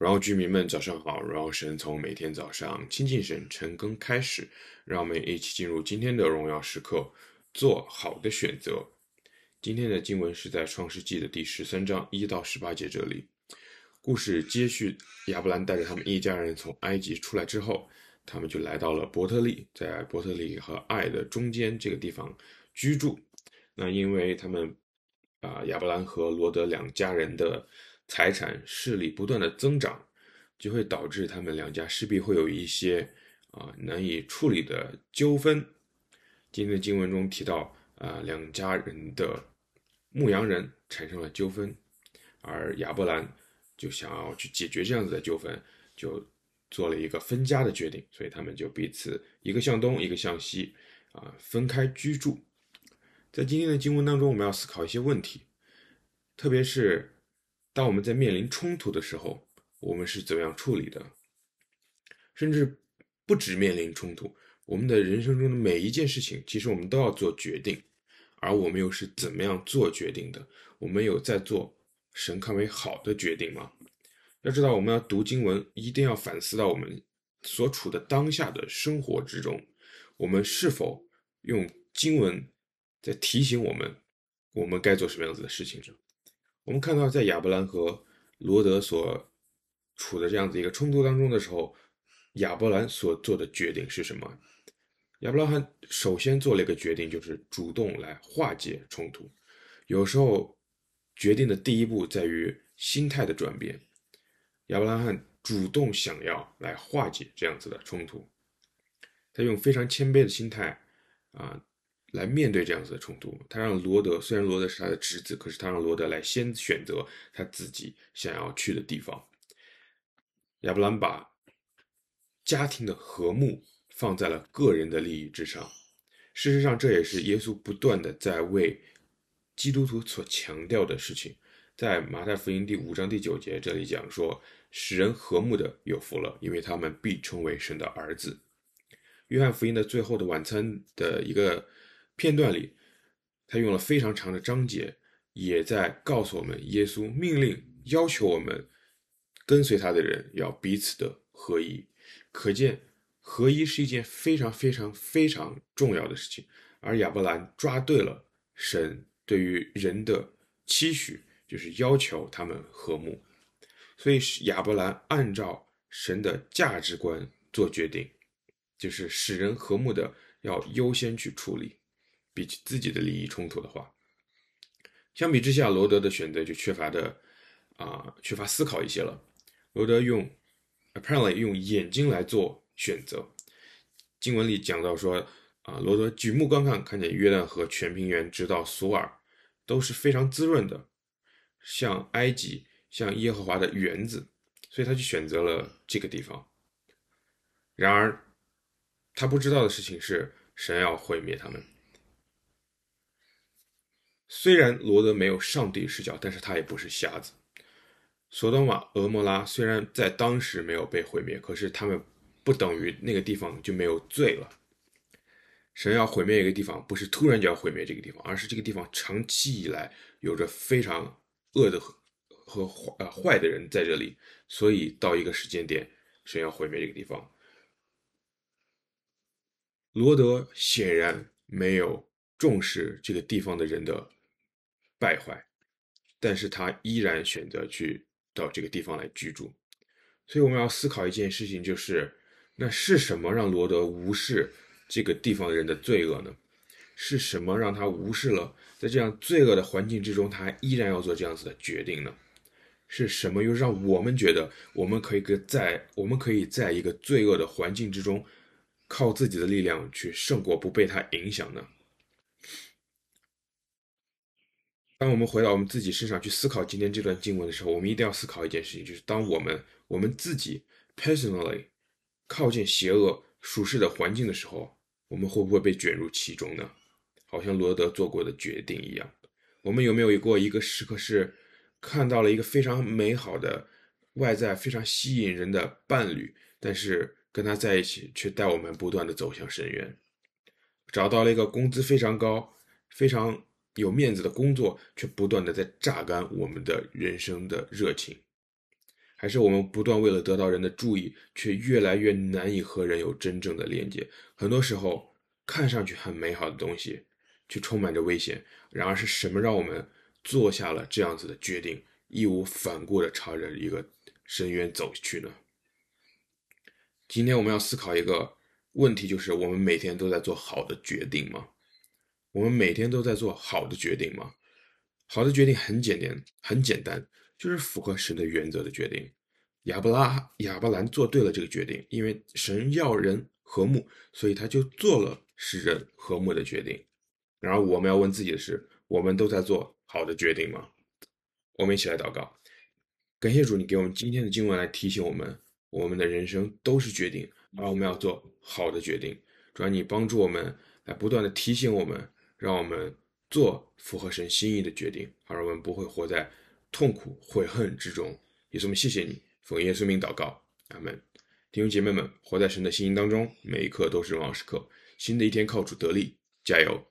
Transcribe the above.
然后居民们早上好，然后神从每天早上亲近神、晨更开始，让我们一起进入今天的荣耀时刻，做好的选择。今天的经文是在创世纪的第十三章一到十八节这里。故事接续，亚伯兰带着他们一家人从埃及出来之后，他们就来到了伯特利，在伯特利和爱的中间这个地方居住。那因为他们啊，亚伯兰和罗德两家人的。财产势力不断的增长，就会导致他们两家势必会有一些啊难以处理的纠纷。今天的经文中提到啊，两家人的牧羊人产生了纠纷，而亚伯兰就想要去解决这样子的纠纷，就做了一个分家的决定，所以他们就彼此一个向东，一个向西，啊，分开居住。在今天的经文当中，我们要思考一些问题，特别是。当我们在面临冲突的时候，我们是怎么样处理的？甚至不止面临冲突，我们的人生中的每一件事情，其实我们都要做决定，而我们又是怎么样做决定的？我们有在做神看为好的决定吗？要知道，我们要读经文，一定要反思到我们所处的当下的生活之中，我们是否用经文在提醒我们，我们该做什么样子的事情？我们看到，在亚伯兰和罗德所处的这样子一个冲突当中的时候，亚伯兰所做的决定是什么？亚伯拉罕首先做了一个决定，就是主动来化解冲突。有时候，决定的第一步在于心态的转变。亚伯拉罕主动想要来化解这样子的冲突，他用非常谦卑的心态啊。来面对这样子的冲突，他让罗德，虽然罗德是他的侄子，可是他让罗德来先选择他自己想要去的地方。亚伯兰把家庭的和睦放在了个人的利益之上。事实上，这也是耶稣不断的在为基督徒所强调的事情。在马太福音第五章第九节这里讲说：“使人和睦的有福了，因为他们必称为神的儿子。”约翰福音的最后的晚餐的一个。片段里，他用了非常长的章节，也在告诉我们，耶稣命令、要求我们跟随他的人要彼此的合一。可见，合一是一件非常非常非常重要的事情。而亚伯兰抓对了神对于人的期许，就是要求他们和睦。所以，亚伯兰按照神的价值观做决定，就是使人和睦的要优先去处理。比起自己的利益冲突的话，相比之下，罗德的选择就缺乏的啊、缺乏思考一些了。罗德用 apparently 用眼睛来做选择。经文里讲到说啊，罗德举目观看，看见约旦河全平原直到索尔都是非常滋润的，像埃及，像耶和华的园子，所以他就选择了这个地方。然而，他不知道的事情是，神要毁灭他们。虽然罗德没有上帝视角，但是他也不是瞎子。索多玛、俄摩拉虽然在当时没有被毁灭，可是他们不等于那个地方就没有罪了。神要毁灭一个地方，不是突然就要毁灭这个地方，而是这个地方长期以来有着非常恶的和坏呃坏的人在这里，所以到一个时间点，神要毁灭这个地方。罗德显然没有重视这个地方的人的。败坏，但是他依然选择去到这个地方来居住，所以我们要思考一件事情，就是那是什么让罗德无视这个地方人的罪恶呢？是什么让他无视了在这样罪恶的环境之中，他依然要做这样子的决定呢？是什么又让我们觉得我们可以跟在我们可以在一个罪恶的环境之中，靠自己的力量去胜过，不被他影响呢？当我们回到我们自己身上去思考今天这段经文的时候，我们一定要思考一件事情，就是当我们我们自己 personally 靠近邪恶属世的环境的时候，我们会不会被卷入其中呢？好像罗德做过的决定一样。我们有没有过一个时刻是看到了一个非常美好的外在非常吸引人的伴侣，但是跟他在一起却带我们不断的走向深渊？找到了一个工资非常高、非常。有面子的工作，却不断的在榨干我们的人生的热情，还是我们不断为了得到人的注意，却越来越难以和人有真正的连接？很多时候，看上去很美好的东西，却充满着危险。然而是什么让我们做下了这样子的决定，义无反顾地朝着一个深渊走去呢？今天我们要思考一个问题，就是我们每天都在做好的决定吗？我们每天都在做好的决定吗？好的决定很简单，很简单，就是符合神的原则的决定。亚伯拉亚伯兰做对了这个决定，因为神要人和睦，所以他就做了使人和睦的决定。然而，我们要问自己的是：我们都在做好的决定吗？我们一起来祷告，感谢主，你给我们今天的经文来提醒我们。我们的人生都是决定，而我们要做好的决定。主啊，你帮助我们来不断的提醒我们，让我们做符合神心意的决定，而我们不会活在痛苦悔恨之中。也是我们谢谢你，奉耶稣名祷告，阿门。弟兄姐妹们，活在神的心意当中，每一刻都是荣耀时刻。新的一天靠主得力，加油！